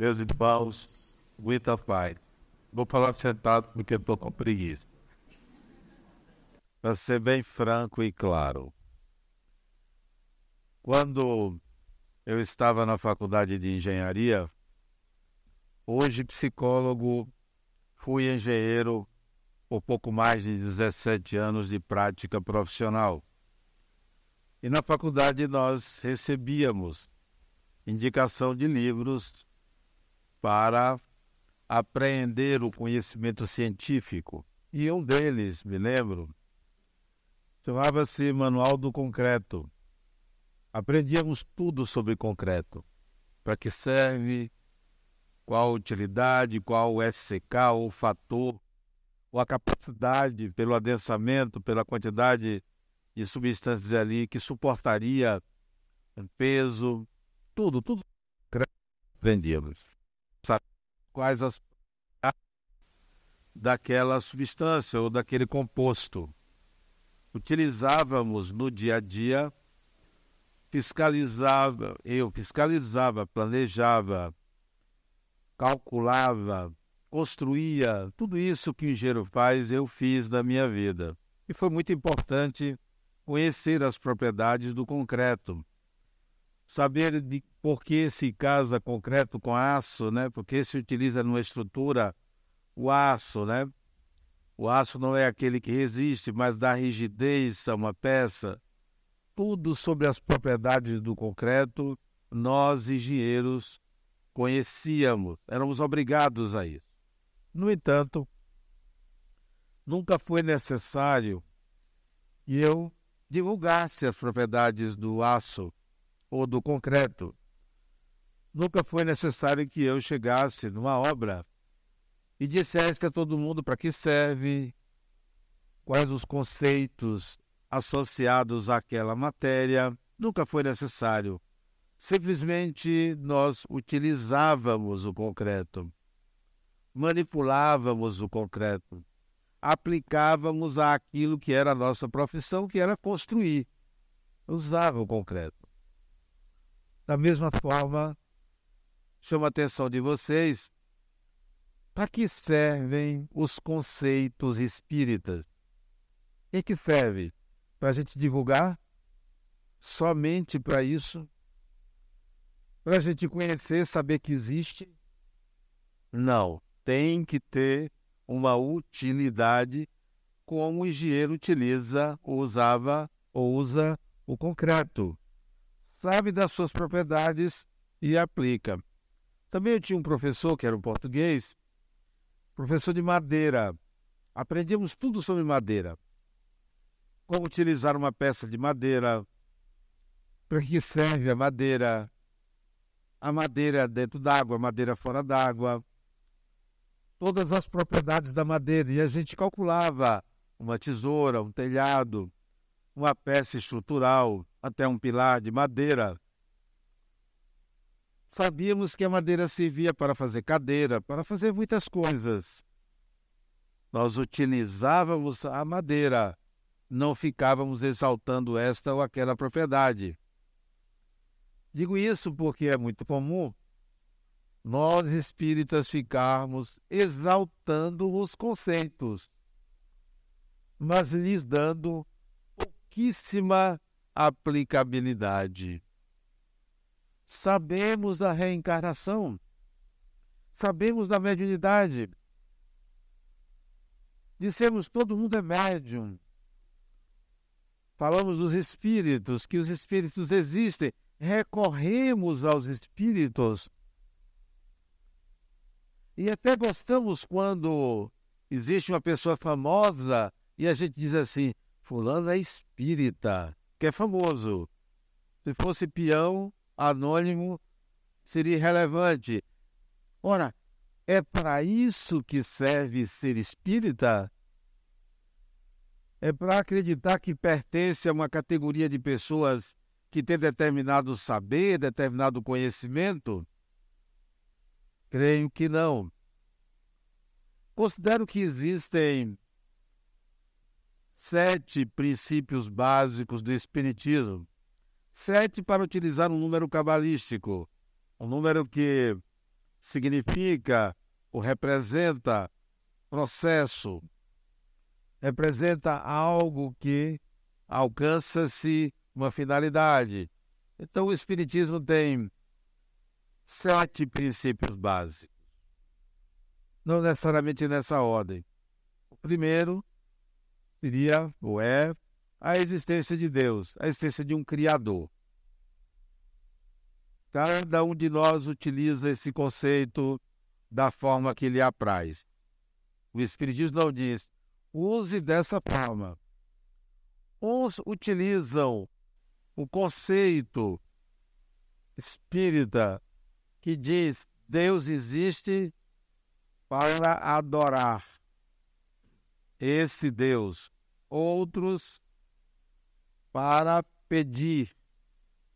meus irmãos, muita paz. Vou falar sentado porque estou com preguiça. Para ser bem franco e claro. Quando eu estava na faculdade de engenharia, hoje psicólogo, fui engenheiro por pouco mais de 17 anos de prática profissional. E na faculdade nós recebíamos indicação de livros para apreender o conhecimento científico. E um deles, me lembro, chamava-se Manual do Concreto. Aprendíamos tudo sobre concreto. Para que serve, qual a utilidade, qual o FCK, o fator, ou a capacidade pelo adensamento, pela quantidade de substâncias ali que suportaria peso, tudo, tudo aprendíamos quais as daquela substância ou daquele composto. Utilizávamos no dia a dia, fiscalizava, eu fiscalizava, planejava, calculava, construía, tudo isso que o engenheiro faz, eu fiz na minha vida. E foi muito importante conhecer as propriedades do concreto, saber de por que se casa concreto com aço, né? Porque se utiliza numa estrutura o aço, né? O aço não é aquele que resiste, mas dá rigidez a uma peça. Tudo sobre as propriedades do concreto, nós engenheiros conhecíamos, éramos obrigados a isso. No entanto, nunca foi necessário que eu divulgasse as propriedades do aço ou do concreto. Nunca foi necessário que eu chegasse numa obra e dissesse a todo mundo para que serve, quais os conceitos associados àquela matéria. Nunca foi necessário. Simplesmente nós utilizávamos o concreto, manipulávamos o concreto, aplicávamos aquilo que era a nossa profissão, que era construir. Usava o concreto. Da mesma forma, chamo a atenção de vocês para que servem os conceitos espíritas. E que serve? Para a gente divulgar? Somente para isso? Para a gente conhecer, saber que existe? Não. Tem que ter uma utilidade como o engenheiro utiliza, usava ou usa o concreto sabe das suas propriedades e aplica. Também eu tinha um professor que era um português, professor de madeira. Aprendíamos tudo sobre madeira. Como utilizar uma peça de madeira, para que serve a madeira, a madeira dentro d'água, a madeira fora d'água, todas as propriedades da madeira. E a gente calculava uma tesoura, um telhado, uma peça estrutural, até um pilar de madeira. Sabíamos que a madeira servia para fazer cadeira, para fazer muitas coisas. Nós utilizávamos a madeira, não ficávamos exaltando esta ou aquela propriedade. Digo isso porque é muito comum nós espíritas ficarmos exaltando os conceitos, mas lhes dando pouquíssima aplicabilidade. Sabemos da reencarnação, sabemos da mediunidade. Dissemos todo mundo é médium. Falamos dos espíritos, que os espíritos existem. Recorremos aos espíritos. E até gostamos quando existe uma pessoa famosa e a gente diz assim: Fulano é espírita que é famoso. Se fosse peão, anônimo, seria irrelevante. Ora, é para isso que serve ser espírita? É para acreditar que pertence a uma categoria de pessoas que tem determinado saber, determinado conhecimento? Creio que não. Considero que existem sete princípios básicos do Espiritismo. Sete para utilizar um número cabalístico, um número que significa ou representa processo, representa algo que alcança-se uma finalidade. Então, o Espiritismo tem sete princípios básicos, não necessariamente nessa ordem. O primeiro seria, ou é, a existência de Deus, a existência de um Criador. Cada um de nós utiliza esse conceito da forma que lhe apraz. O Espiritismo não diz, use dessa forma. Uns utilizam o conceito espírita que diz Deus existe para adorar esse Deus. Outros para pedir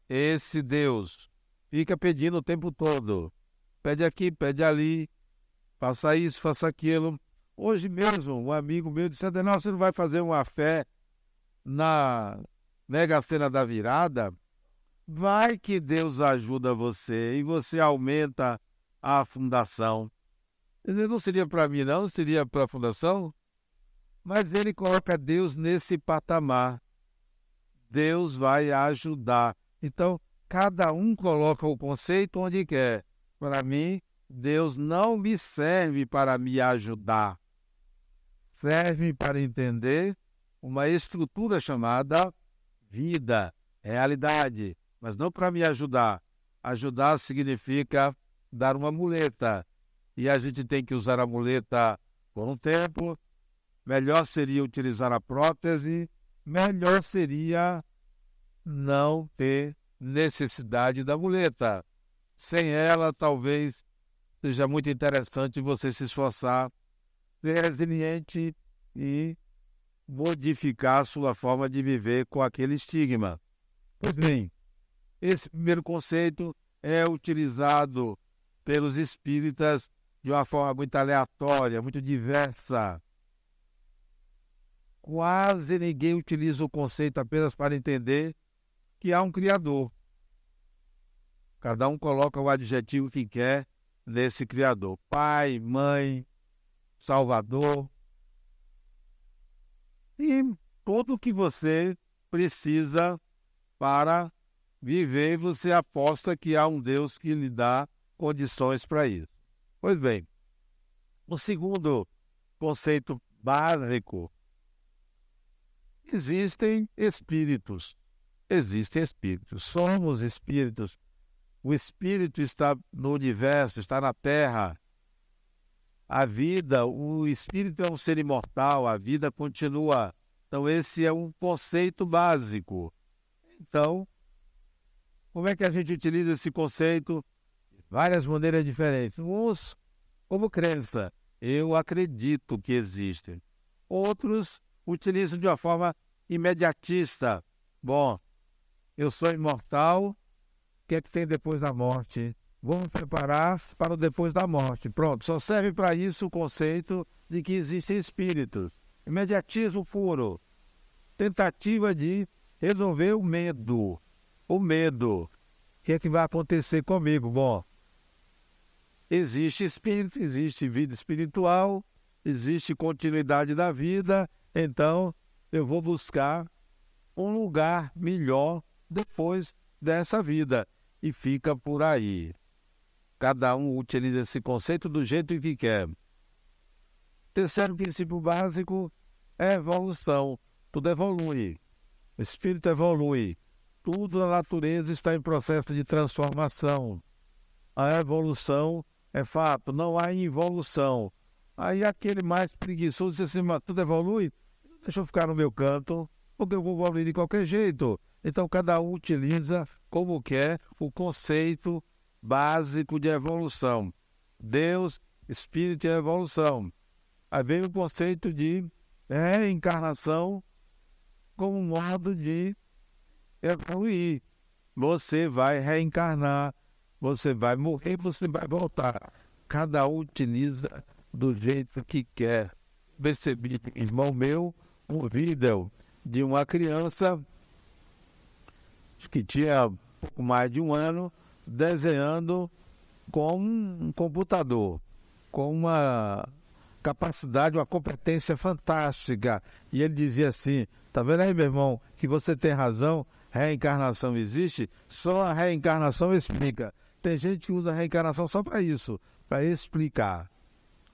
esse Deus. Fica pedindo o tempo todo. Pede aqui, pede ali, faça isso, faça aquilo. Hoje mesmo, um amigo meu disse: Adenal, você não vai fazer uma fé na Mega Sena da Virada? Vai que Deus ajuda você e você aumenta a fundação. Não seria para mim, não, seria para a fundação? Mas ele coloca Deus nesse patamar. Deus vai ajudar. Então, cada um coloca o conceito onde quer. Para mim, Deus não me serve para me ajudar. Serve para entender uma estrutura chamada vida, realidade, mas não para me ajudar. Ajudar significa dar uma muleta. E a gente tem que usar a muleta por um tempo. Melhor seria utilizar a prótese. Melhor seria não ter necessidade da muleta. Sem ela, talvez seja muito interessante você se esforçar, ser resiliente e modificar sua forma de viver com aquele estigma. Pois bem, esse primeiro conceito é utilizado pelos espíritas de uma forma muito aleatória, muito diversa. Quase ninguém utiliza o conceito apenas para entender que há um Criador. Cada um coloca o adjetivo que quer nesse Criador: Pai, Mãe, Salvador, e tudo que você precisa para viver, você aposta que há um Deus que lhe dá condições para isso. Pois bem, o segundo conceito básico: existem espíritos. Existem espíritos. Somos espíritos. O espírito está no universo, está na terra a vida, o espírito é um ser imortal, a vida continua. Então, esse é um conceito básico. Então, como é que a gente utiliza esse conceito? De várias maneiras diferentes. Uns, como crença, eu acredito que existe. Outros utilizam de uma forma imediatista. Bom, eu sou imortal, o que é que tem depois da morte? Vamos preparar para o depois da morte. Pronto, só serve para isso o conceito de que existem espíritos. Imediatismo puro. Tentativa de resolver o medo. O medo. O que é que vai acontecer comigo? Bom, existe espírito, existe vida espiritual, existe continuidade da vida, então eu vou buscar um lugar melhor depois dessa vida. E fica por aí. Cada um utiliza esse conceito do jeito que quer. Terceiro princípio básico é evolução. Tudo evolui. O espírito evolui. Tudo na natureza está em processo de transformação. A evolução é fato, não há involução. Aí aquele mais preguiçoso diz assim, mas tudo evolui? Deixa eu ficar no meu canto, porque eu vou evoluir de qualquer jeito. Então cada um utiliza como quer o conceito básico de evolução. Deus, Espírito e evolução. Aí vem o conceito de reencarnação como modo de evoluir. Você vai reencarnar, você vai morrer, você vai voltar. Cada um utiliza do jeito que quer. Percebi, irmão meu, um vídeo de uma criança que tinha pouco mais de um ano desenhando com um computador, com uma capacidade, uma competência fantástica. E ele dizia assim: tá vendo aí, meu irmão, que você tem razão, reencarnação existe, só a reencarnação explica. Tem gente que usa a reencarnação só para isso, para explicar,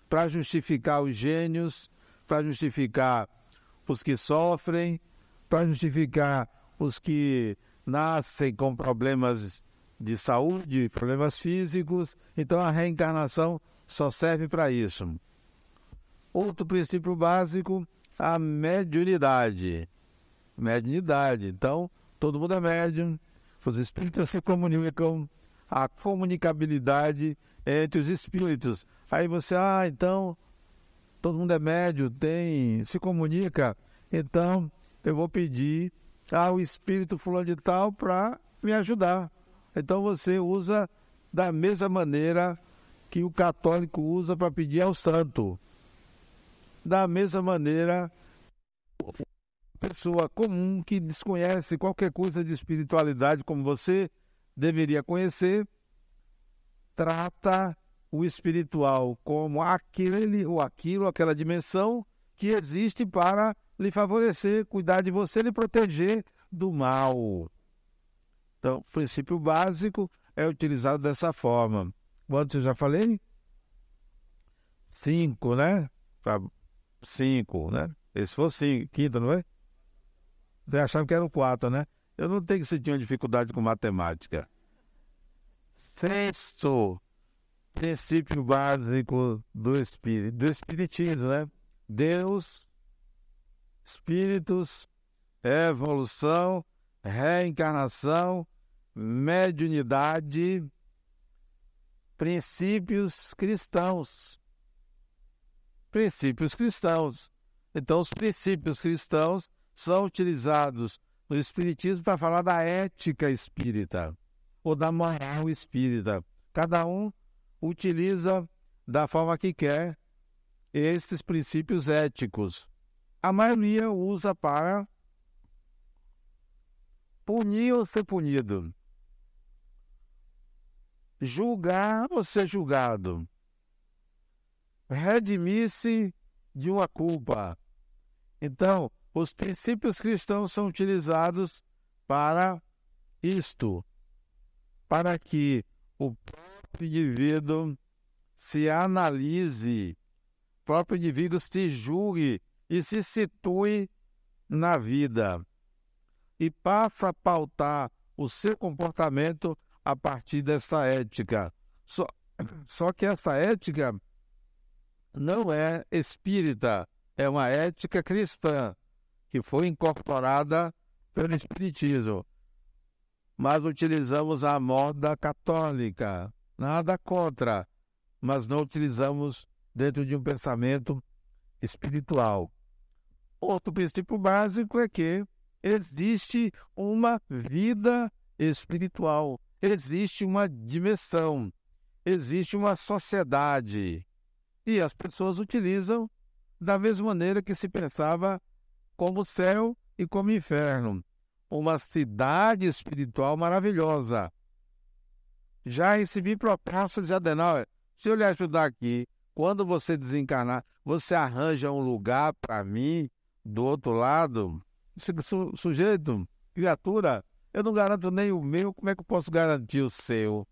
para justificar os gênios, para justificar os que sofrem, para justificar os que nascem com problemas de saúde, problemas físicos. Então a reencarnação só serve para isso. Outro princípio básico, a mediunidade. Mediunidade. Então, todo mundo é médium, os espíritos se comunicam a comunicabilidade entre os espíritos. Aí você, ah, então todo mundo é médio, tem, se comunica, então eu vou pedir ao espírito fulano de tal para me ajudar. Então você usa da mesma maneira que o católico usa para pedir ao santo. Da mesma maneira, pessoa comum que desconhece qualquer coisa de espiritualidade como você deveria conhecer, trata o espiritual como aquele ou aquilo, aquela dimensão que existe para lhe favorecer, cuidar de você, lhe proteger do mal. Então, o princípio básico é utilizado dessa forma. Quanto eu já falei? Cinco, né? Cinco, né? Esse foi cinco, quinto, não é? Você achava que era o quatro, né? Eu não tenho que sentir uma dificuldade com matemática. Sexto princípio básico do espírito, do espiritismo, né? Deus, espíritos, evolução, reencarnação, mediunidade, princípios cristãos. Princípios cristãos. Então, os princípios cristãos são utilizados no Espiritismo para falar da ética espírita ou da moral espírita. Cada um utiliza da forma que quer estes princípios éticos. A maioria usa para punir ou ser punido, julgar ou ser julgado, redimir-se de uma culpa. Então, os princípios cristãos são utilizados para isto, para que o próprio indivíduo se analise, o próprio indivíduo se julgue e se situe na vida e passa a pautar o seu comportamento a partir dessa ética. Só, só que essa ética não é espírita, é uma ética cristã que foi incorporada pelo Espiritismo. Mas utilizamos a moda católica, nada contra, mas não utilizamos dentro de um pensamento espiritual. Outro princípio básico é que existe uma vida espiritual, existe uma dimensão, existe uma sociedade. E as pessoas utilizam da mesma maneira que se pensava como céu e como inferno. Uma cidade espiritual maravilhosa. Já recebi propostas de Adenauer. Se eu lhe ajudar aqui, quando você desencarnar, você arranja um lugar para mim do outro lado? Su, sujeito, criatura, eu não garanto nem o meu, como é que eu posso garantir o seu?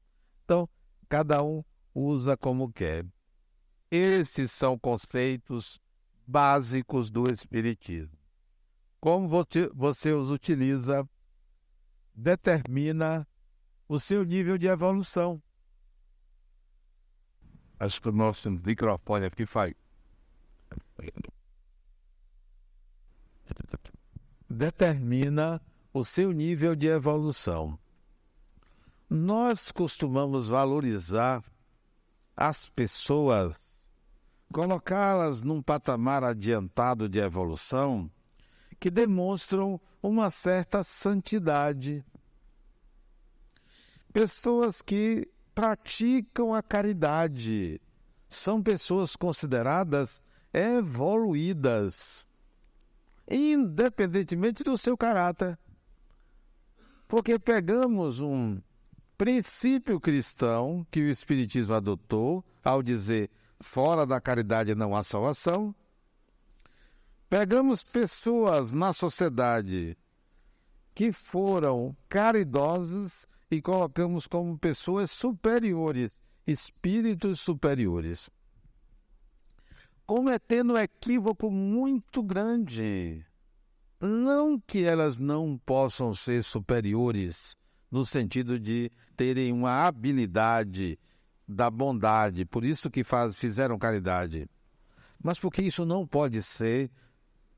Então, cada um usa como quer. Esses são conceitos básicos do Espiritismo. Como você os utiliza determina o seu nível de evolução. Acho que o nosso microfone aqui faz. Determina o seu nível de evolução. Nós costumamos valorizar as pessoas, colocá-las num patamar adiantado de evolução que demonstram uma certa santidade. Pessoas que praticam a caridade são pessoas consideradas evoluídas, independentemente do seu caráter. Porque pegamos um princípio cristão que o Espiritismo adotou ao dizer fora da caridade não há salvação. Pegamos pessoas na sociedade que foram caridosas e colocamos como pessoas superiores, espíritos superiores. Cometendo um equívoco muito grande. Não que elas não possam ser superiores, no sentido de terem uma habilidade da bondade, por isso que faz, fizeram caridade. Mas porque isso não pode ser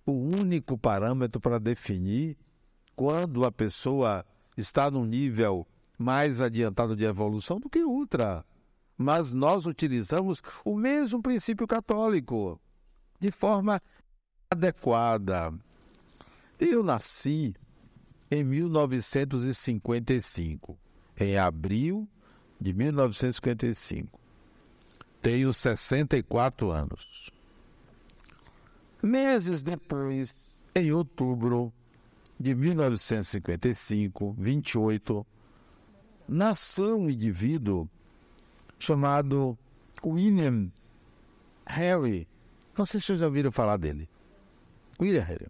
o único parâmetro para definir quando a pessoa está num nível mais adiantado de evolução do que outra. Mas nós utilizamos o mesmo princípio católico de forma adequada. Eu nasci em 1955, em abril de 1955. Tenho 64 anos. Meses depois, em outubro de 1955, 28, nasceu um indivíduo chamado William Harry. Não sei se vocês já ouviram falar dele. William Harry.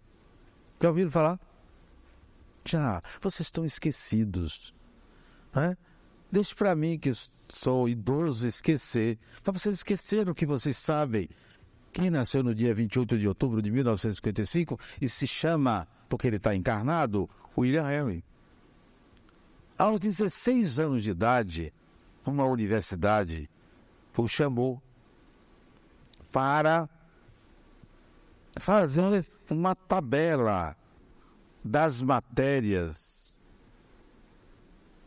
Já ouviram falar? Já. Vocês estão esquecidos. Né? Deixe para mim, que sou idoso, esquecer. Para vocês esqueceram que vocês sabem. Quem nasceu no dia 28 de outubro de 1955 e se chama, porque ele está encarnado, William Henry. Aos 16 anos de idade, uma universidade o chamou para fazer uma tabela das matérias,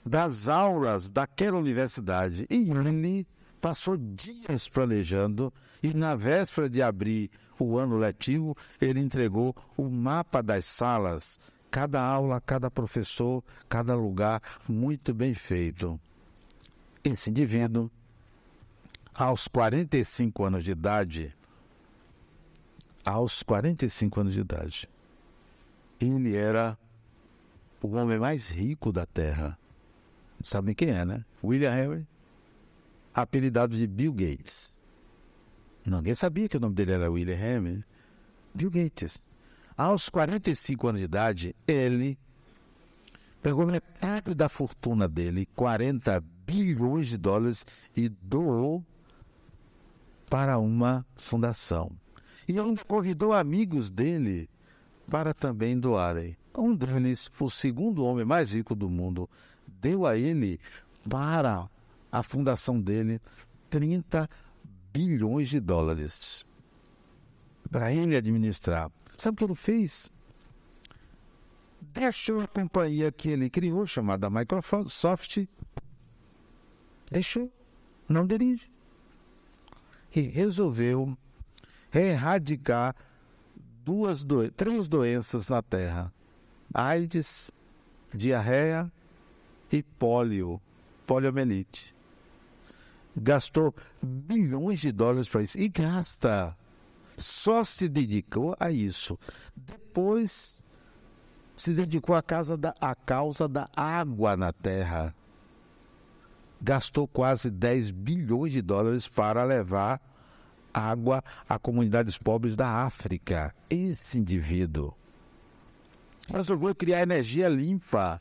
das aulas daquela universidade. E ele passou dias planejando e na véspera de abrir o ano letivo, ele entregou o mapa das salas, cada aula, cada professor, cada lugar, muito bem feito. Esse indivíduo, aos 45 anos de idade, aos 45 anos de idade, ele era o homem mais rico da Terra. Sabem quem é, né? William Henry apelidado de Bill Gates. Ninguém sabia que o nome dele era William Henry. Bill Gates. Aos 45 anos de idade, ele pegou metade da fortuna dele, 40 bilhões de dólares, e doou para uma fundação. E ainda convidou amigos dele para também doarem. Um deles, o segundo homem mais rico do mundo, deu a ele para a fundação dele 30 bilhões de dólares para ele administrar. Sabe o que ele fez? Deixou a companhia que ele criou, chamada Microsoft, deixou, não dirige. E resolveu erradicar duas do... três doenças na Terra: AIDS, diarreia e pólio, poliomielite gastou milhões de dólares para isso e gasta. Só se dedicou a isso. Depois se dedicou à, causa da, à causa da água na terra. Gastou quase 10 bilhões de dólares para levar água a comunidades pobres da África. Esse indivíduo resolveu criar energia limpa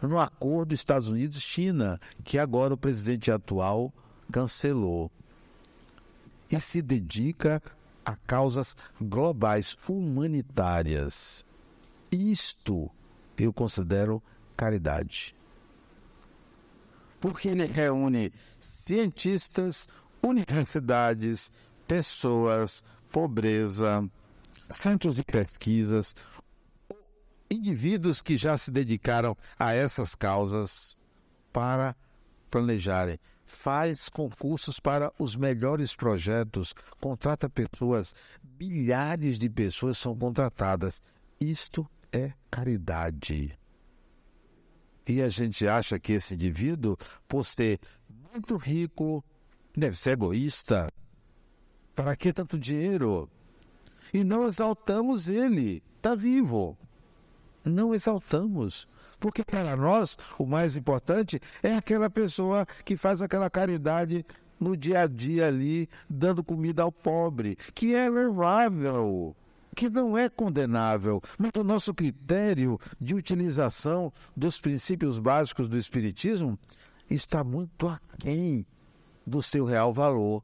no acordo Estados Unidos-China, que agora o presidente atual cancelou. E se dedica a causas globais humanitárias. Isto eu considero caridade. Porque ele reúne cientistas, universidades, pessoas, pobreza, centros de pesquisas, indivíduos que já se dedicaram a essas causas para planejarem. Faz concursos para os melhores projetos, contrata pessoas, milhares de pessoas são contratadas. Isto é caridade. E a gente acha que esse indivíduo, por ser muito rico, deve ser egoísta. Para que tanto dinheiro? E não exaltamos ele, está vivo não exaltamos, Porque para nós, o mais importante é aquela pessoa que faz aquela caridade no dia a dia ali, dando comida ao pobre, que é louvável, que não é condenável, mas o nosso critério de utilização dos princípios básicos do Espiritismo está muito aquém do seu real valor.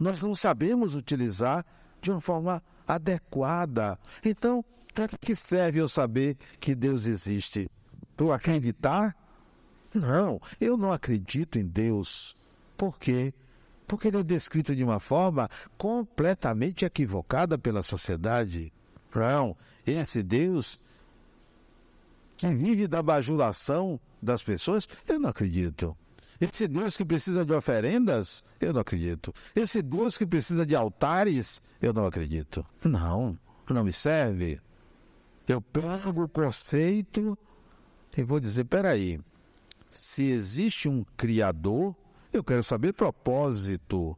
Nós não sabemos utilizar de uma forma adequada. Então, para que serve eu saber que Deus existe? Para acreditar? Não, eu não acredito em Deus. Por quê? Porque ele é descrito de uma forma completamente equivocada pela sociedade. Não, esse Deus que vive da bajulação das pessoas, eu não acredito. Esse Deus que precisa de oferendas, eu não acredito. Esse Deus que precisa de altares, eu não acredito. Não, não me serve. Eu pego o conceito e vou dizer: peraí, se existe um Criador, eu quero saber propósito.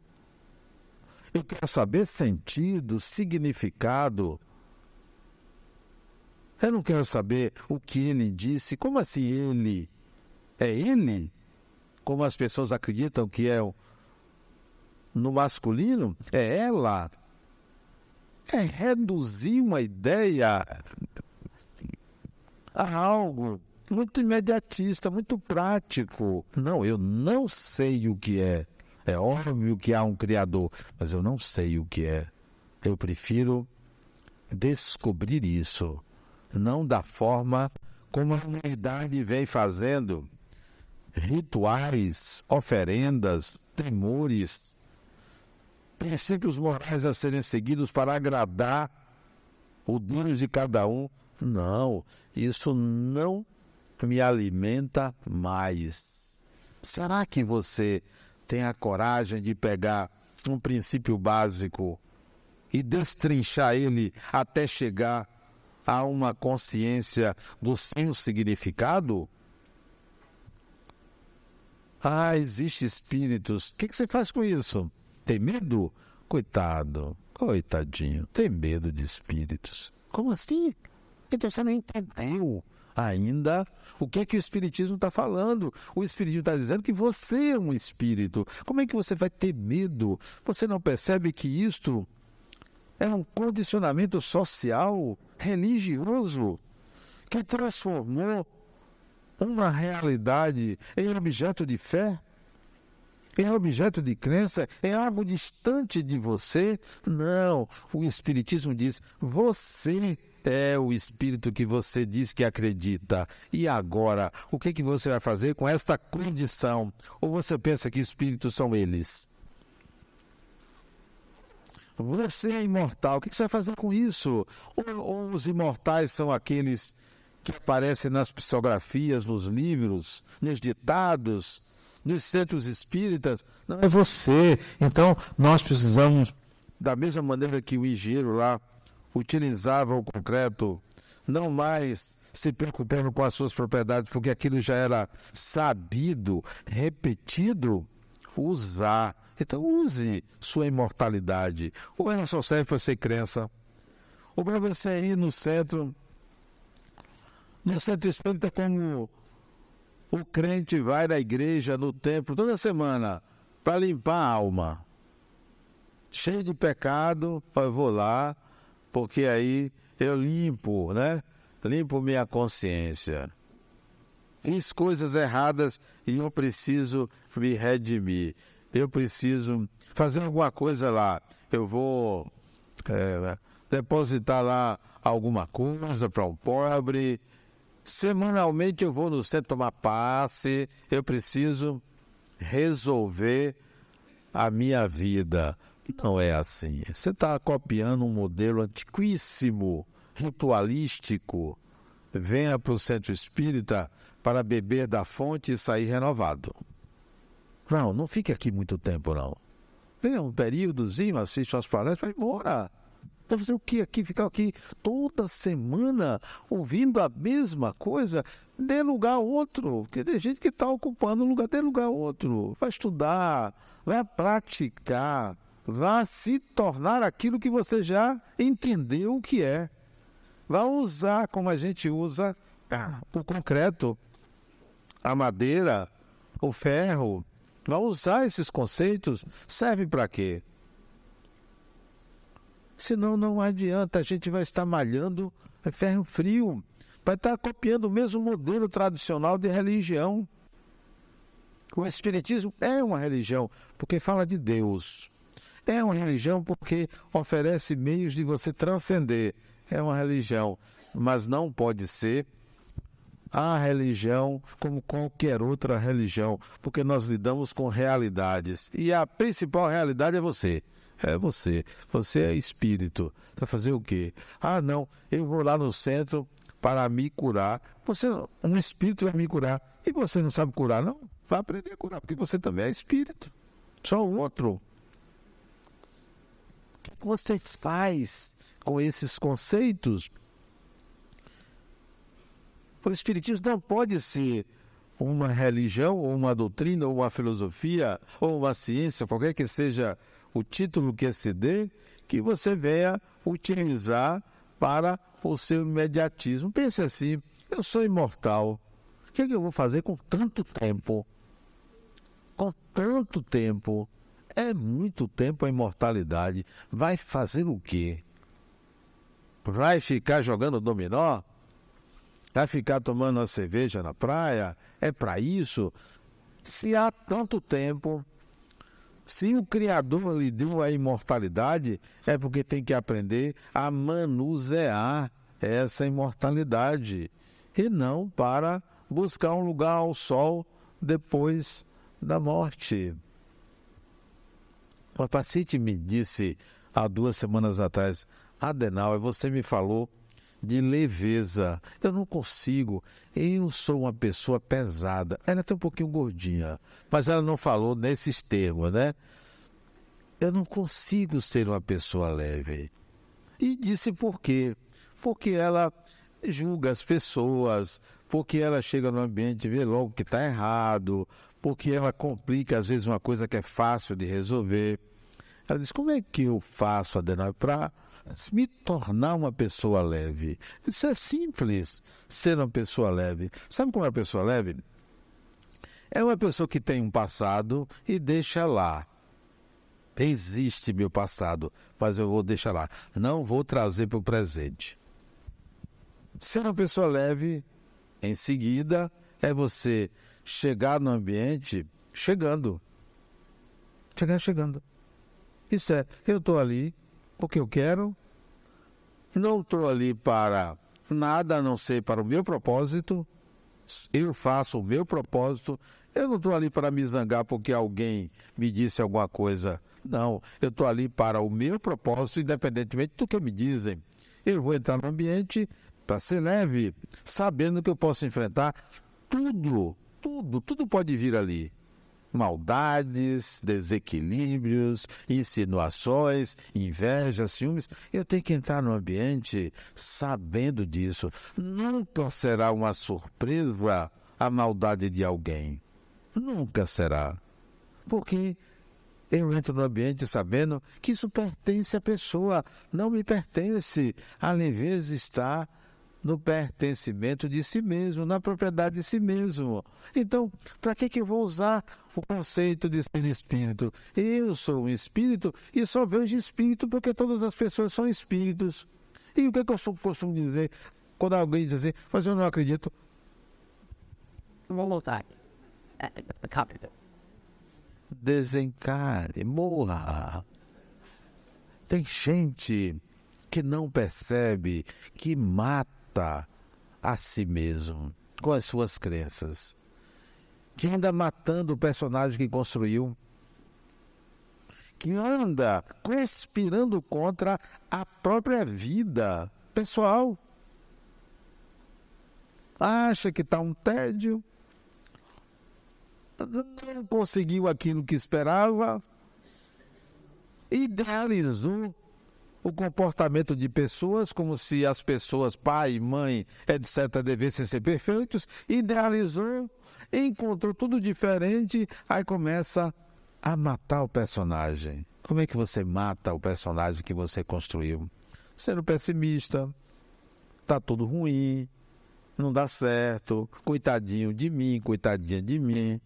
Eu quero saber sentido, significado. Eu não quero saber o que ele disse. Como assim ele? É ele? Como as pessoas acreditam que é no masculino? É ela? É reduzir uma ideia a algo muito imediatista, muito prático. Não, eu não sei o que é. É óbvio que há um Criador, mas eu não sei o que é. Eu prefiro descobrir isso, não da forma como a humanidade vem fazendo rituais, oferendas, temores, princípios morais a serem seguidos para agradar o Deus de cada um. Não, isso não me alimenta mais. Será que você tem a coragem de pegar um princípio básico e destrinchar ele até chegar a uma consciência do seu significado? Ah, existe espíritos. O que, que você faz com isso? Tem medo? Coitado, coitadinho, tem medo de espíritos. Como assim? Então você não entendeu ainda o que é que o Espiritismo está falando. O Espiritismo está dizendo que você é um espírito. Como é que você vai ter medo? Você não percebe que isto é um condicionamento social, religioso, que transformou uma realidade em objeto de fé? Em objeto de crença? Em algo distante de você? Não. O Espiritismo diz: você é o espírito que você diz que acredita. E agora, o que, que você vai fazer com esta condição? Ou você pensa que espíritos são eles? Você é imortal, o que, que você vai fazer com isso? Ou, ou os imortais são aqueles que aparecem nas psicografias, nos livros, nos ditados, nos centros espíritas? Não é você. Então, nós precisamos, da mesma maneira que o engenheiro lá utilizava o concreto, não mais se preocupando com as suas propriedades, porque aquilo já era sabido, repetido, usar. Então use sua imortalidade. Ou ela só serve para ser crença. Ou para você ir no centro, no centro espírita como o crente vai na igreja, no templo, toda semana, para limpar a alma. Cheio de pecado, eu vou lá, porque aí eu limpo, né? Limpo minha consciência. Fiz coisas erradas e eu preciso me redimir. Eu preciso fazer alguma coisa lá. Eu vou é, depositar lá alguma coisa para um pobre. Semanalmente eu vou no centro tomar passe. Eu preciso resolver a minha vida. Não é assim. Você está copiando um modelo antiquíssimo, ritualístico. Venha para o centro espírita para beber da fonte e sair renovado. Não, não fique aqui muito tempo, não. Venha um períodozinho, assiste as palestras, vai embora. Vai fazer o que aqui? Ficar aqui toda semana ouvindo a mesma coisa? Dê lugar a outro. Porque tem gente que está ocupando um lugar, dê lugar a outro. Vai estudar, vai praticar vá se tornar aquilo que você já entendeu o que é. Vá usar como a gente usa o concreto, a madeira, o ferro. Vai usar esses conceitos, serve para quê? Senão não adianta, a gente vai estar malhando ferro frio, vai estar copiando o mesmo modelo tradicional de religião. O Espiritismo é uma religião porque fala de Deus. É uma religião porque oferece meios de você transcender. É uma religião, mas não pode ser a religião como qualquer outra religião, porque nós lidamos com realidades. E a principal realidade é você. É você. Você é espírito. Vai fazer o quê? Ah, não, eu vou lá no centro para me curar. Você, um espírito vai me curar. E você não sabe curar, não? Vai aprender a curar, porque você também é espírito. Só o outro. O que você faz com esses conceitos? O Espiritismo não pode ser uma religião, ou uma doutrina, ou uma filosofia, ou uma ciência, qualquer que seja o título que se dê, que você venha utilizar para o seu imediatismo. Pense assim: eu sou imortal. O que, é que eu vou fazer com tanto tempo? Com tanto tempo. É muito tempo a imortalidade. Vai fazer o quê? Vai ficar jogando dominó? Vai ficar tomando uma cerveja na praia? É para isso? Se há tanto tempo, se o Criador lhe deu a imortalidade, é porque tem que aprender a manusear essa imortalidade e não para buscar um lugar ao sol depois da morte. Uma paciente me disse há duas semanas atrás, Adenal, você me falou de leveza. Eu não consigo. Eu sou uma pessoa pesada. Ela é até um pouquinho gordinha, mas ela não falou nesses termos, né? Eu não consigo ser uma pessoa leve. E disse por quê? Porque ela julga as pessoas, porque ela chega no ambiente e vê logo que está errado, porque ela complica às vezes uma coisa que é fácil de resolver. Ela diz: como é que eu faço, Adenal, para me tornar uma pessoa leve. Isso é simples, ser uma pessoa leve. Sabe como é uma pessoa leve? É uma pessoa que tem um passado e deixa lá. Existe meu passado, mas eu vou deixar lá. Não vou trazer para o presente. Ser uma pessoa leve, em seguida, é você chegar no ambiente chegando. Chegar chegando. Isso é, eu estou ali, porque eu quero. Não estou ali para nada a não ser para o meu propósito. Eu faço o meu propósito. Eu não estou ali para me zangar porque alguém me disse alguma coisa. Não, eu estou ali para o meu propósito, independentemente do que me dizem. Eu vou entrar no ambiente para ser leve, sabendo que eu posso enfrentar tudo, tudo, tudo pode vir ali maldades, desequilíbrios, insinuações, inveja, ciúmes. Eu tenho que entrar no ambiente sabendo disso. Nunca será uma surpresa a maldade de alguém. Nunca será. Porque eu entro no ambiente sabendo que isso pertence à pessoa, não me pertence. A leveza está no pertencimento de si mesmo, na propriedade de si mesmo. Então, para que, que eu vou usar o conceito de ser espírito? Eu sou um espírito e só vejo espírito porque todas as pessoas são espíritos. E o que, que eu costumo dizer quando alguém diz assim, mas eu não acredito? Vou voltar. É. Desencare, morra. Tem gente que não percebe, que mata a si mesmo com as suas crenças, que anda matando o personagem que construiu, que anda conspirando contra a própria vida pessoal. Acha que está um tédio, não conseguiu aquilo que esperava, idealizou o comportamento de pessoas, como se as pessoas, pai, mãe, etc., devessem ser perfeitos, idealizou, encontrou tudo diferente, aí começa a matar o personagem. Como é que você mata o personagem que você construiu? Sendo pessimista, tá tudo ruim, não dá certo, coitadinho de mim, coitadinha de mim,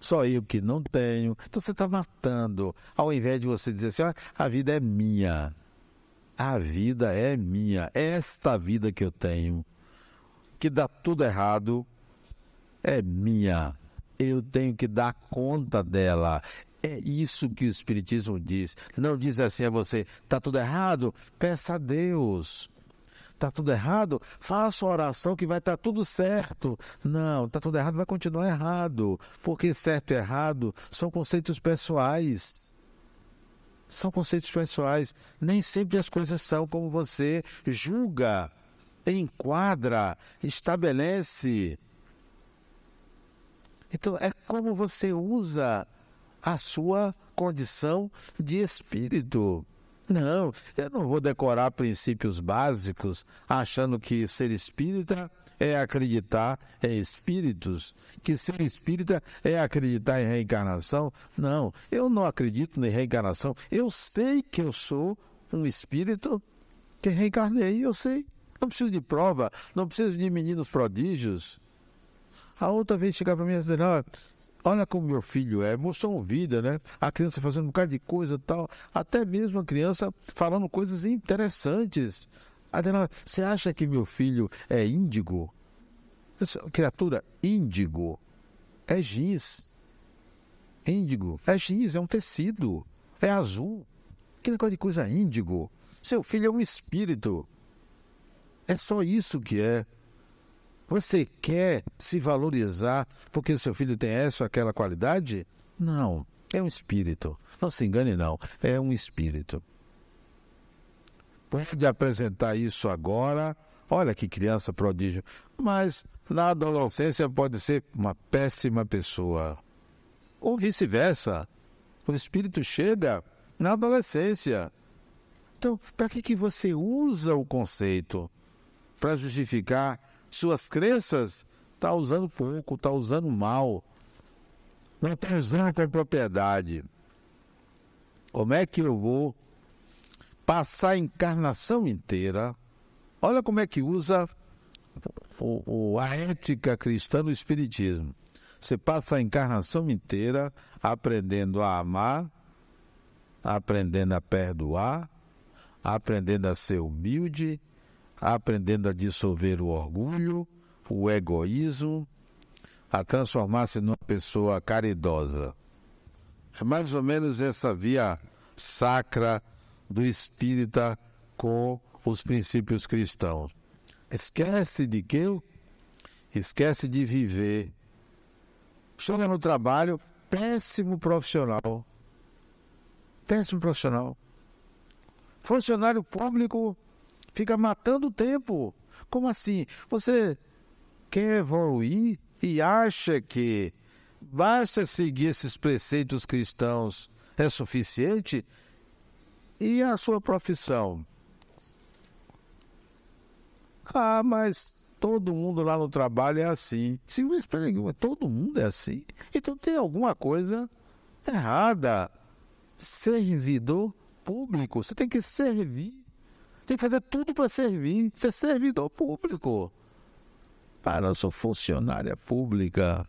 só eu que não tenho. Então você está matando, ao invés de você dizer assim: a vida é minha, a vida é minha, esta vida que eu tenho, que dá tudo errado, é minha. Eu tenho que dar conta dela. É isso que o Espiritismo diz. Não diz assim a você: está tudo errado? Peça a Deus está tudo errado, faça oração que vai estar tá tudo certo. Não, está tudo errado, vai continuar errado. Porque certo e errado são conceitos pessoais. São conceitos pessoais. Nem sempre as coisas são como você julga, enquadra, estabelece. Então, é como você usa a sua condição de espírito. Não, eu não vou decorar princípios básicos achando que ser espírita é acreditar em espíritos, que ser espírita é acreditar em reencarnação. Não, eu não acredito em reencarnação. Eu sei que eu sou um espírito que reencarnei, eu sei. Não preciso de prova, não preciso de meninos prodígios. A outra vez chegar para mim e dizer, Olha como meu filho é, mostrou vida, né? A criança fazendo um bocado de coisa tal, até mesmo a criança falando coisas interessantes. Adela, você acha que meu filho é índigo? Criatura, índigo é giz. Índigo é giz, é um tecido, é azul. Que negócio de coisa índigo? Seu filho é um espírito. É só isso que é. Você quer se valorizar porque seu filho tem essa ou aquela qualidade? Não, é um espírito. Não se engane, não. É um espírito. Pode apresentar isso agora. Olha que criança prodígio. Mas na adolescência pode ser uma péssima pessoa. Ou vice-versa. O espírito chega na adolescência. Então, para que, que você usa o conceito? Para justificar suas crenças, está usando pouco, está usando mal. Não está usando com propriedade. Como é que eu vou passar a encarnação inteira? Olha como é que usa o, o, a ética cristã no Espiritismo. Você passa a encarnação inteira aprendendo a amar, aprendendo a perdoar, aprendendo a ser humilde, aprendendo a dissolver o orgulho, o egoísmo, a transformar-se numa pessoa caridosa. É mais ou menos essa via sacra do espírita com os princípios cristãos. Esquece de quê? Esquece de viver. Chega no trabalho, péssimo profissional. Péssimo profissional. Funcionário público fica matando o tempo. Como assim? Você quer evoluir e acha que basta seguir esses preceitos cristãos é suficiente? E a sua profissão? Ah, mas todo mundo lá no trabalho é assim. Sim, mas peraí, todo mundo é assim? Então tem alguma coisa errada. Servidor público, você tem que servir tem que fazer tudo para servir, ser servidor público. Para, eu sou funcionária pública.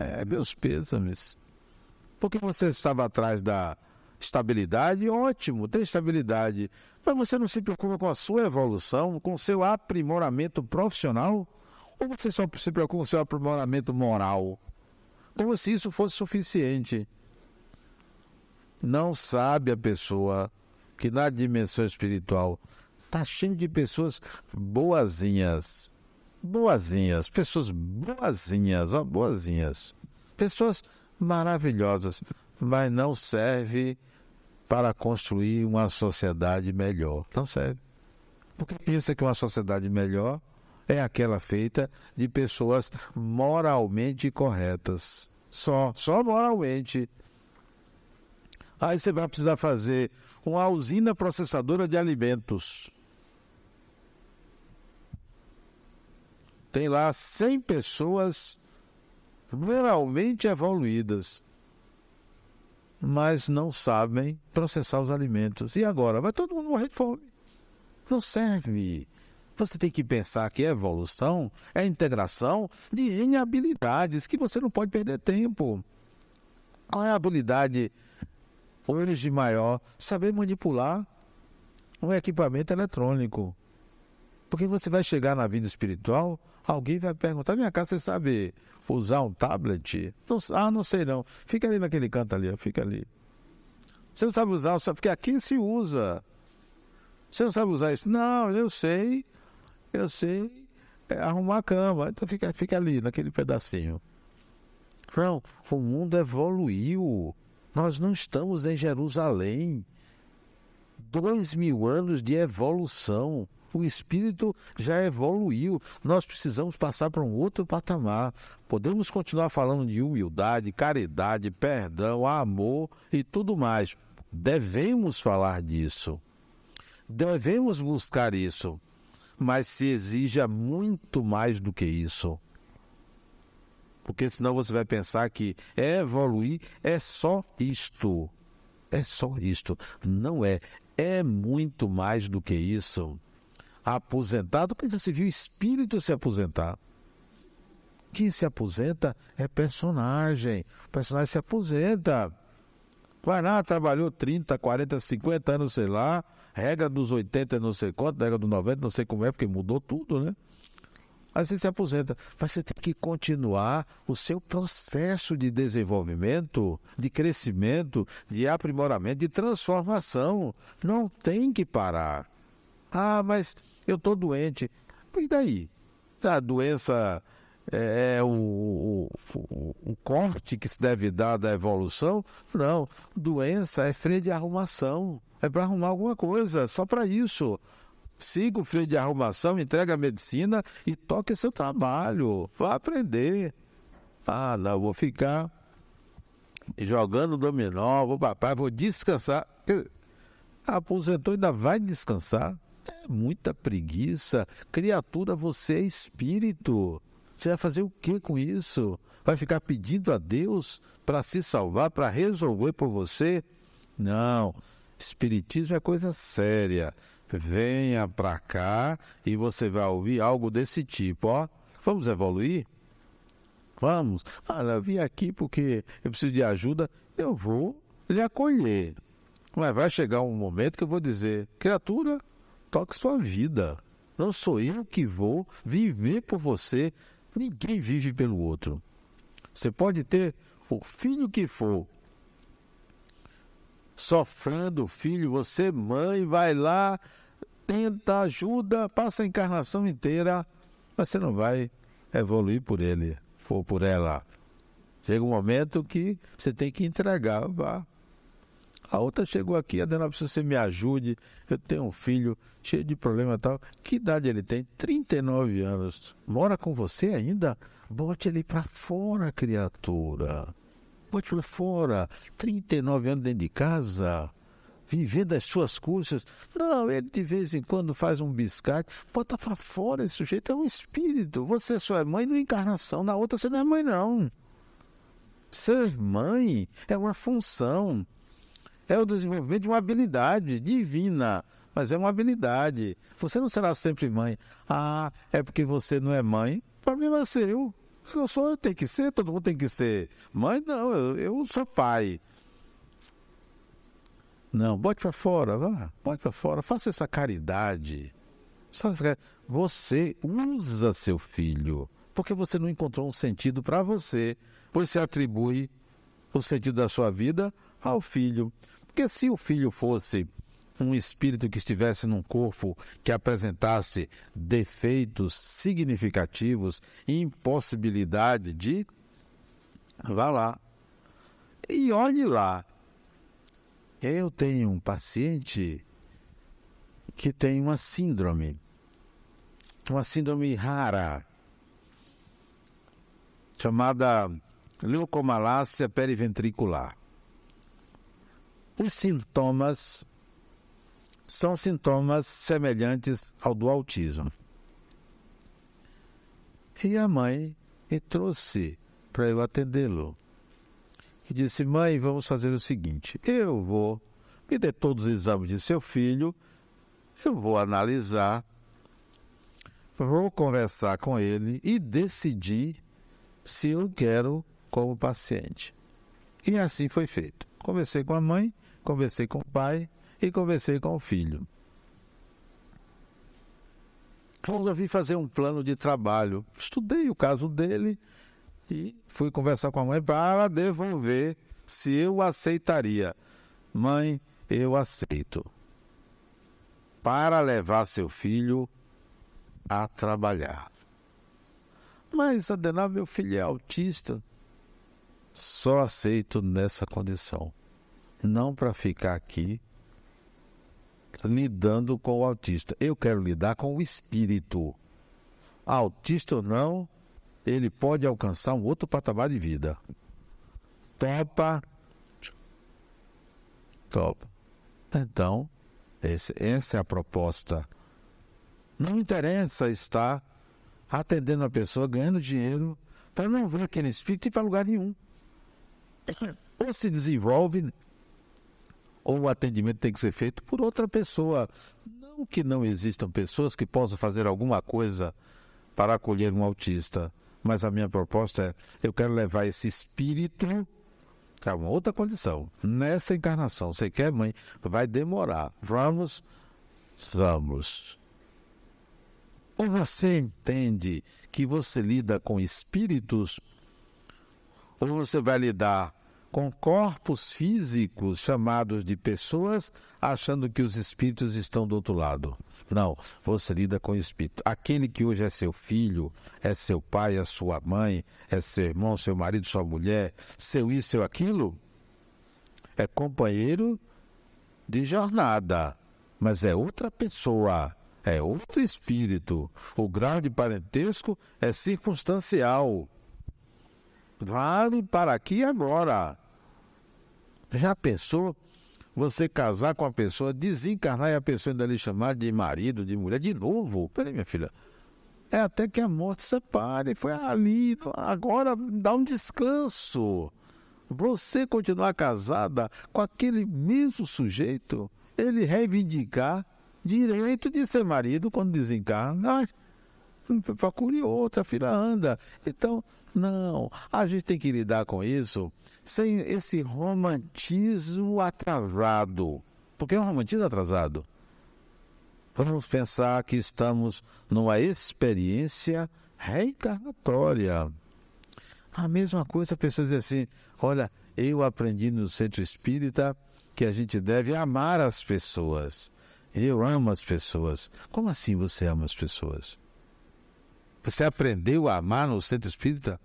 É, meus pêsames. Porque você estava atrás da estabilidade, ótimo, tem estabilidade. Mas você não se preocupa com a sua evolução, com o seu aprimoramento profissional? Ou você só se preocupa com o seu aprimoramento moral? Como se isso fosse suficiente. Não sabe a pessoa que na dimensão espiritual está cheio de pessoas boazinhas. Boazinhas, pessoas boazinhas, ó, boazinhas. Pessoas maravilhosas, mas não serve para construir uma sociedade melhor. Não serve. Porque pensa que uma sociedade melhor é aquela feita de pessoas moralmente corretas. Só, só moralmente. Aí você vai precisar fazer uma usina processadora de alimentos. Tem lá 100 pessoas moralmente evoluídas, mas não sabem processar os alimentos. E agora? Vai todo mundo morrer de fome. Não serve. Você tem que pensar que a evolução é integração de N habilidades que você não pode perder tempo. Qual é a habilidade hoje maior? Saber manipular um equipamento eletrônico. Porque você vai chegar na vida espiritual, alguém vai perguntar: minha casa, você sabe usar um tablet? Não, ah, não sei não. Fica ali naquele canto ali, fica ali. Você não sabe usar, porque aqui se usa. Você não sabe usar isso? Não, eu sei eu sei é, arrumar a cama. Então fica, fica ali, naquele pedacinho. Não, o mundo evoluiu. Nós não estamos em Jerusalém. Dois mil anos de evolução. O espírito já evoluiu. Nós precisamos passar para um outro patamar. Podemos continuar falando de humildade, caridade, perdão, amor e tudo mais. Devemos falar disso. Devemos buscar isso mas se exija muito mais do que isso. Porque senão você vai pensar que evoluir é só isto. É só isto. Não é. É muito mais do que isso. Aposentado, porque já se viu espírito se aposentar. Quem se aposenta é personagem. O personagem se aposenta. Vai lá, trabalhou 30, 40, 50 anos, sei lá, regra dos 80 não sei quanto, regra dos 90 não sei como é, porque mudou tudo, né? Aí você se aposenta. Mas você tem que continuar o seu processo de desenvolvimento, de crescimento, de aprimoramento, de transformação. Não tem que parar. Ah, mas eu estou doente. E daí? A doença é, é o, o, o, corte que se deve dar da evolução? Não. Doença é freio de arrumação é para arrumar alguma coisa, só para isso. Siga o freio de arrumação, entrega a medicina e toque seu trabalho. Vá aprender. Ah, não, vou ficar jogando dominó, vou papai, vou descansar. Aposentou ainda vai descansar? É muita preguiça. Criatura, você é espírito. Você vai fazer o que com isso? Vai ficar pedindo a Deus para se salvar, para resolver por você? Não. Espiritismo é coisa séria. Venha para cá e você vai ouvir algo desse tipo, ó. Vamos evoluir? Vamos. Ah, eu vim aqui porque eu preciso de ajuda. Eu vou lhe acolher. Mas vai chegar um momento que eu vou dizer: criatura, toque sua vida. Não sou eu que vou viver por você. Ninguém vive pelo outro. Você pode ter o filho que for, sofrendo, filho, você, mãe, vai lá, tenta, ajuda, passa a encarnação inteira, mas você não vai evoluir por ele, for por ela. Chega um momento que você tem que entregar, vá. A outra chegou aqui, a Dona precisa você me ajude. Eu tenho um filho cheio de problema e tal. Que idade ele tem? 39 anos. Mora com você ainda? Bote ele para fora, criatura pode para fora, 39 anos dentro de casa, vivendo as suas custas. Não, ele de vez em quando faz um biscate, bota para fora, esse sujeito é um espírito. Você só é mãe na encarnação, na outra você não é mãe, não. Ser mãe é uma função, é o desenvolvimento de uma habilidade divina, mas é uma habilidade. Você não será sempre mãe. Ah, é porque você não é mãe? O problema é seu. Eu sou, tem que ser, todo mundo tem que ser. Mãe, não, eu, eu sou pai. Não, bote para fora, vá, bote para fora, faça essa caridade. Você usa seu filho, porque você não encontrou um sentido para você. Você atribui o sentido da sua vida ao filho. Porque se o filho fosse um espírito que estivesse num corpo que apresentasse defeitos significativos, impossibilidade de. Vá lá. E olhe lá. Eu tenho um paciente que tem uma síndrome, uma síndrome rara, chamada leucomalácia periventricular. Os sintomas são sintomas semelhantes ao do autismo. E a mãe me trouxe para eu atendê-lo. E disse: Mãe, vamos fazer o seguinte: eu vou me dê todos os exames de seu filho, eu vou analisar vou conversar com ele e decidir se eu quero como paciente. E assim foi feito. Conversei com a mãe, conversei com o pai e conversei com o filho. Resolvi fazer um plano de trabalho. Estudei o caso dele e fui conversar com a mãe para devolver se eu aceitaria. Mãe, eu aceito. Para levar seu filho a trabalhar. Mas, Adenal, meu filho é autista. Só aceito nessa condição. Não para ficar aqui lidando com o autista. Eu quero lidar com o espírito. Autista ou não, ele pode alcançar um outro patamar de vida. Topa. Topa. Então, esse, essa é a proposta. Não interessa estar atendendo a pessoa, ganhando dinheiro, para não ver aquele espírito e para lugar nenhum. Ou se desenvolve, ou o atendimento tem que ser feito por outra pessoa. Não que não existam pessoas que possam fazer alguma coisa para acolher um autista, mas a minha proposta é: eu quero levar esse espírito a uma outra condição. Nessa encarnação, você quer, mãe? Vai demorar. Vamos, vamos. Ou você entende que você lida com espíritos, ou você vai lidar com corpos físicos chamados de pessoas, achando que os espíritos estão do outro lado. Não, você lida com o espírito. Aquele que hoje é seu filho, é seu pai, é sua mãe, é seu irmão, seu marido, sua mulher, seu isso, seu aquilo, é companheiro de jornada, mas é outra pessoa. É outro espírito. O grau de parentesco é circunstancial. Vale para aqui agora. Já pensou você casar com a pessoa, desencarnar e a pessoa ainda lhe chamar de marido, de mulher, de novo? Peraí, minha filha. É até que a morte separe. Foi ali. Agora dá um descanso. Você continuar casada com aquele mesmo sujeito, ele reivindicar direito de ser marido quando desencarna. Procure outra, a filha anda. Então, não, a gente tem que lidar com isso sem esse romantismo atrasado. Porque é um romantismo atrasado. Vamos pensar que estamos numa experiência reencarnatória. A mesma coisa, a pessoa diz assim: olha, eu aprendi no centro espírita que a gente deve amar as pessoas. Eu amo as pessoas. Como assim você ama as pessoas? Você aprendeu a amar no centro espírita?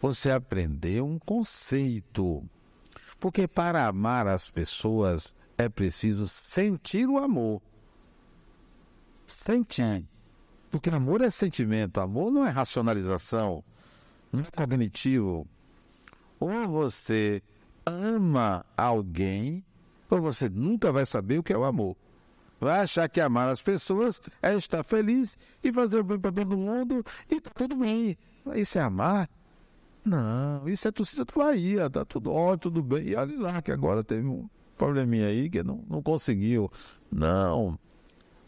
Você aprendeu um conceito. Porque para amar as pessoas é preciso sentir o amor. Sentir. Porque amor é sentimento, amor não é racionalização, não é cognitivo. Ou você ama alguém, ou você nunca vai saber o que é o amor vai achar que amar as pessoas é estar feliz e fazer o bem para todo mundo e tá tudo bem. Isso é amar? Não, isso é torcida do Bahia, tá tudo ótimo, tudo bem. E olha lá que agora teve um probleminha aí que não, não conseguiu. Não.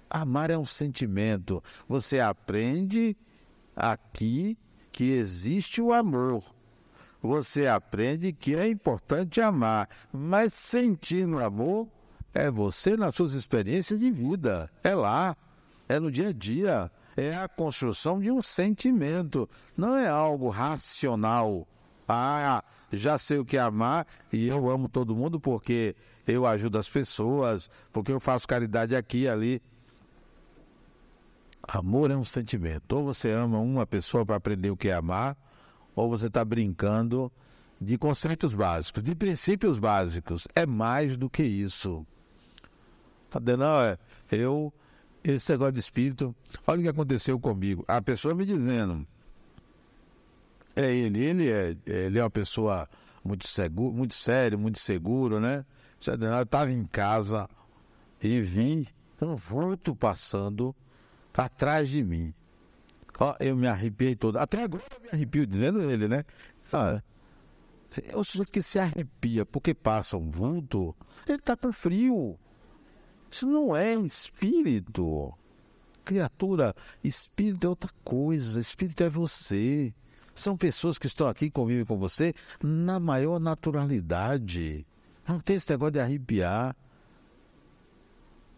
Amar é um sentimento. Você aprende aqui que existe o amor. Você aprende que é importante amar, mas sentir no amor é você nas suas experiências de vida. É lá. É no dia a dia. É a construção de um sentimento. Não é algo racional. Ah, já sei o que é amar e eu amo todo mundo porque eu ajudo as pessoas, porque eu faço caridade aqui e ali. Amor é um sentimento. Ou você ama uma pessoa para aprender o que é amar, ou você está brincando de conceitos básicos, de princípios básicos. É mais do que isso. Adenal, é, eu, esse negócio de espírito, olha o que aconteceu comigo. A pessoa me dizendo, é ele, ele é, ele é uma pessoa muito seguro, muito sério, muito seguro, né? Adenal, eu estava em casa e vi um vulto passando atrás de mim. Eu me arrepiei todo. Até agora eu me arrepio, dizendo ele, né? Ah, é o sujeito que se arrepia porque passa um vulto, ele está com frio. Isso não é espírito. criatura, espírito é outra coisa, espírito é você. São pessoas que estão aqui, convivem com você na maior naturalidade. Não tem esse negócio de arrepiar.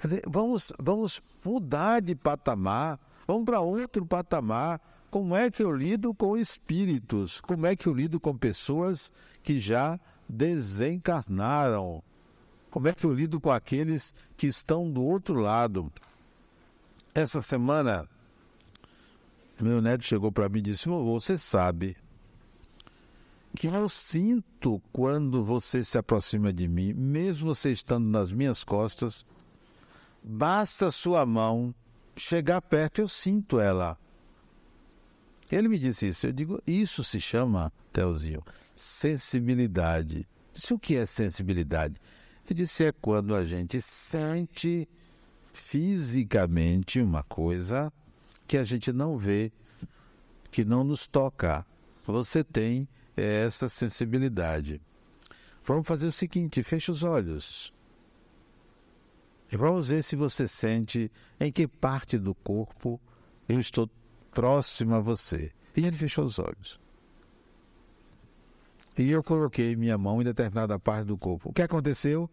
Dizer, vamos, vamos mudar de patamar, vamos para outro patamar. Como é que eu lido com espíritos? Como é que eu lido com pessoas que já desencarnaram? Como é que eu lido com aqueles que estão do outro lado? Essa semana, meu neto chegou para mim e disse: Você sabe que eu sinto quando você se aproxima de mim, mesmo você estando nas minhas costas, basta sua mão chegar perto, eu sinto ela. Ele me disse isso. Eu digo: Isso se chama, Telzinho, sensibilidade. Isso o que é sensibilidade? Disse: É quando a gente sente fisicamente uma coisa que a gente não vê, que não nos toca. Você tem essa sensibilidade. Vamos fazer o seguinte: feche os olhos. E vamos ver se você sente em que parte do corpo eu estou próximo a você. E ele fechou os olhos. E eu coloquei minha mão em determinada parte do corpo. O que aconteceu?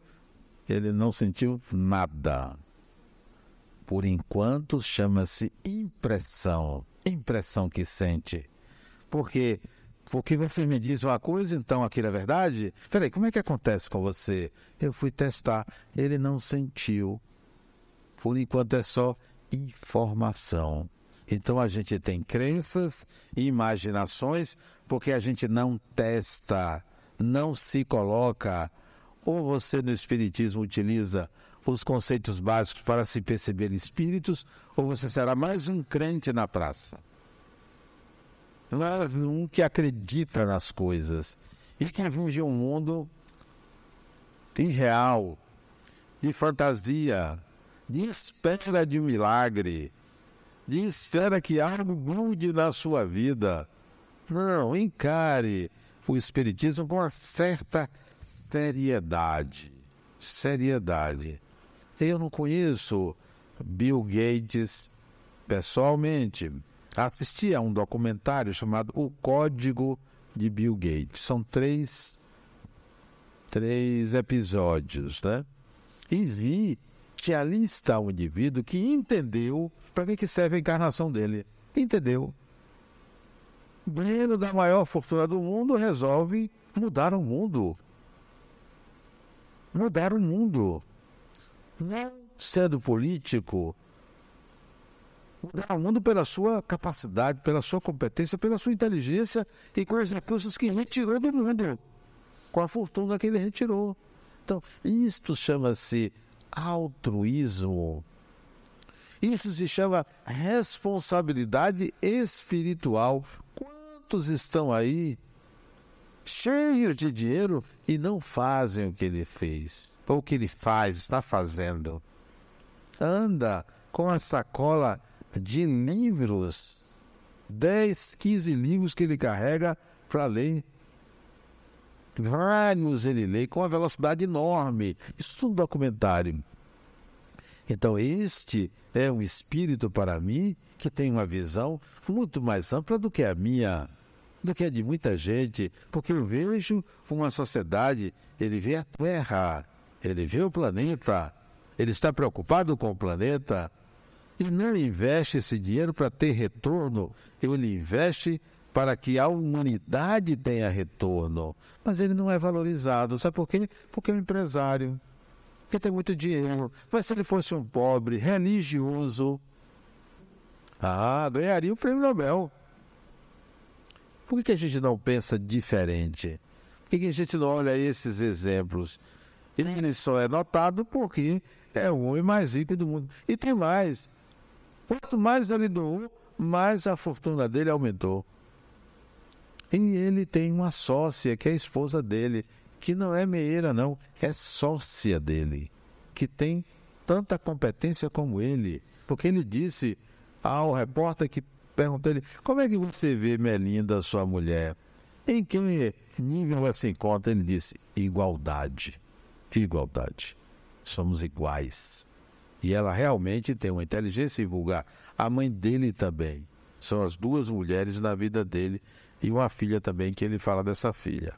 Ele não sentiu nada por enquanto chama-se impressão. Impressão que sente. Porque porque você me diz uma coisa, então aquilo é verdade? Peraí, como é que acontece com você? Eu fui testar, ele não sentiu. Por enquanto é só informação. Então a gente tem crenças e imaginações porque a gente não testa, não se coloca. Ou você no Espiritismo utiliza os conceitos básicos para se perceber espíritos, ou você será mais um crente na praça. Mas um que acredita nas coisas e que vive um mundo irreal, de fantasia, de espera de um milagre, espera que algo mude na sua vida. Não, encare o Espiritismo com uma certa seriedade. Seriedade. Eu não conheço Bill Gates pessoalmente. Assisti a um documentário chamado O Código de Bill Gates. São três, três episódios, né? E vi ali está um indivíduo que entendeu para que, que serve a encarnação dele. Entendeu. Breno da maior fortuna do mundo resolve mudar o mundo. Mudar o mundo não sendo político, mudar o mundo pela sua capacidade, pela sua competência, pela sua inteligência e com os recursos que retirou do mundo, com a fortuna que ele retirou. Então, isto chama-se altruísmo. Isso se chama responsabilidade espiritual. Quantos estão aí cheios de dinheiro e não fazem o que ele fez? ou o que ele faz, está fazendo. Anda com a sacola de livros, 10, 15 livros que ele carrega para ler. Vários ele lê com uma velocidade enorme. Isso um documentário. Então, este é um espírito para mim que tem uma visão muito mais ampla do que a minha, do que a de muita gente, porque eu vejo uma sociedade, ele vê a Terra, ele vê o planeta, ele está preocupado com o planeta e não investe esse dinheiro para ter retorno, ele investe para que a humanidade tenha retorno. Mas ele não é valorizado. Sabe por quê? Porque é um empresário, que tem muito dinheiro. Mas se ele fosse um pobre, religioso, ah, ganharia o prêmio Nobel. Por que a gente não pensa diferente? Por que a gente não olha esses exemplos? Ele só é notado porque é o homem mais rico do mundo. E tem mais. Quanto mais ele doou, mais a fortuna dele aumentou. E ele tem uma sócia, que é a esposa dele, que não é meieira, não, é sócia dele, que tem tanta competência como ele. Porque ele disse ao repórter que perguntou ele, como é que você vê Melinda, sua mulher? Em que nível ela se encontra? Ele disse, igualdade de igualdade. Somos iguais. E ela realmente tem uma inteligência vulgar. A mãe dele também. São as duas mulheres na vida dele e uma filha também que ele fala dessa filha.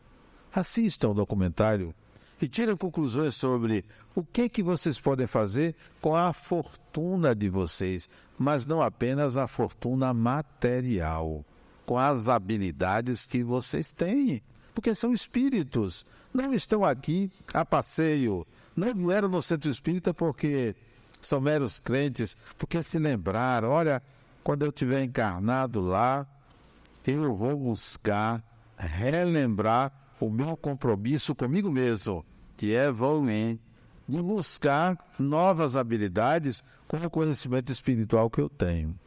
Assistam o documentário e tirem conclusões sobre o que que vocês podem fazer com a fortuna de vocês, mas não apenas a fortuna material, com as habilidades que vocês têm, porque são espíritos, não estão aqui a passeio, não vieram no centro espírita porque são meros crentes, porque se lembraram, olha, quando eu estiver encarnado lá, eu vou buscar relembrar o meu compromisso comigo mesmo, que é evoluir, de buscar novas habilidades com o conhecimento espiritual que eu tenho.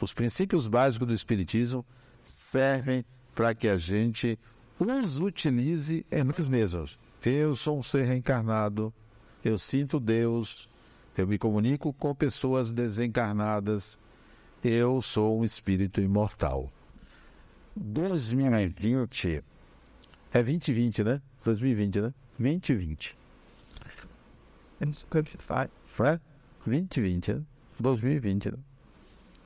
Os princípios básicos do Espiritismo servem para que a gente os utilize em nós mesmos. Eu sou um ser reencarnado, eu sinto Deus, eu me comunico com pessoas desencarnadas, eu sou um espírito imortal. 2020 é 2020, né? 2020, né? 2020. Foi? 2020, né? 2020, né?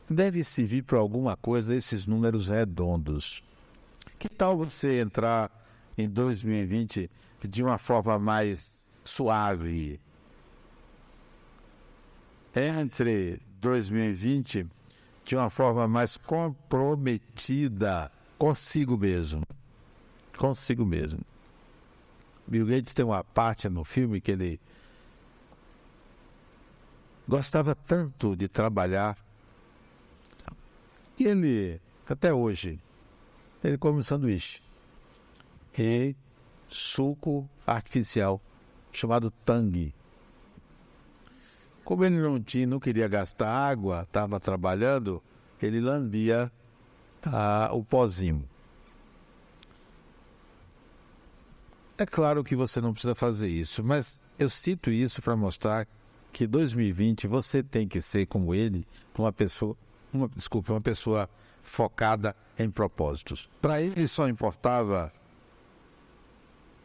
Deve servir para alguma coisa esses números redondos. Que tal você entrar em 2020 de uma forma mais suave? Entre 2020 de uma forma mais comprometida consigo mesmo consigo mesmo. Bill Gates tem uma parte no filme que ele gostava tanto de trabalhar que ele, até hoje, ele come um sanduíche e suco artificial chamado Tang. Como ele não tinha, não queria gastar água, estava trabalhando, ele lambia ah, o pozinho. É claro que você não precisa fazer isso, mas eu cito isso para mostrar que 2020 você tem que ser como ele, uma pessoa, uma desculpa, uma pessoa focada em propósitos. Para ele só importava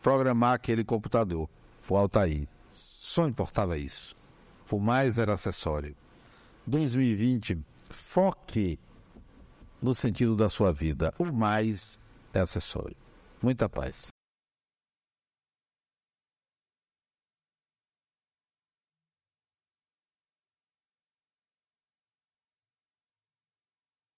programar aquele computador, o Altair. Só importava isso. O mais era acessório. 2020, foque no sentido da sua vida. O mais é acessório. Muita paz.